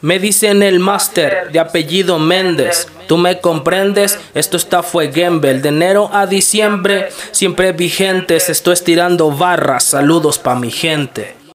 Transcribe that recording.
Me dicen el máster de apellido Méndez. Tú me comprendes, esto está fue Gembel. De enero a diciembre, siempre vigentes. Estoy estirando barras. Saludos pa' mi gente.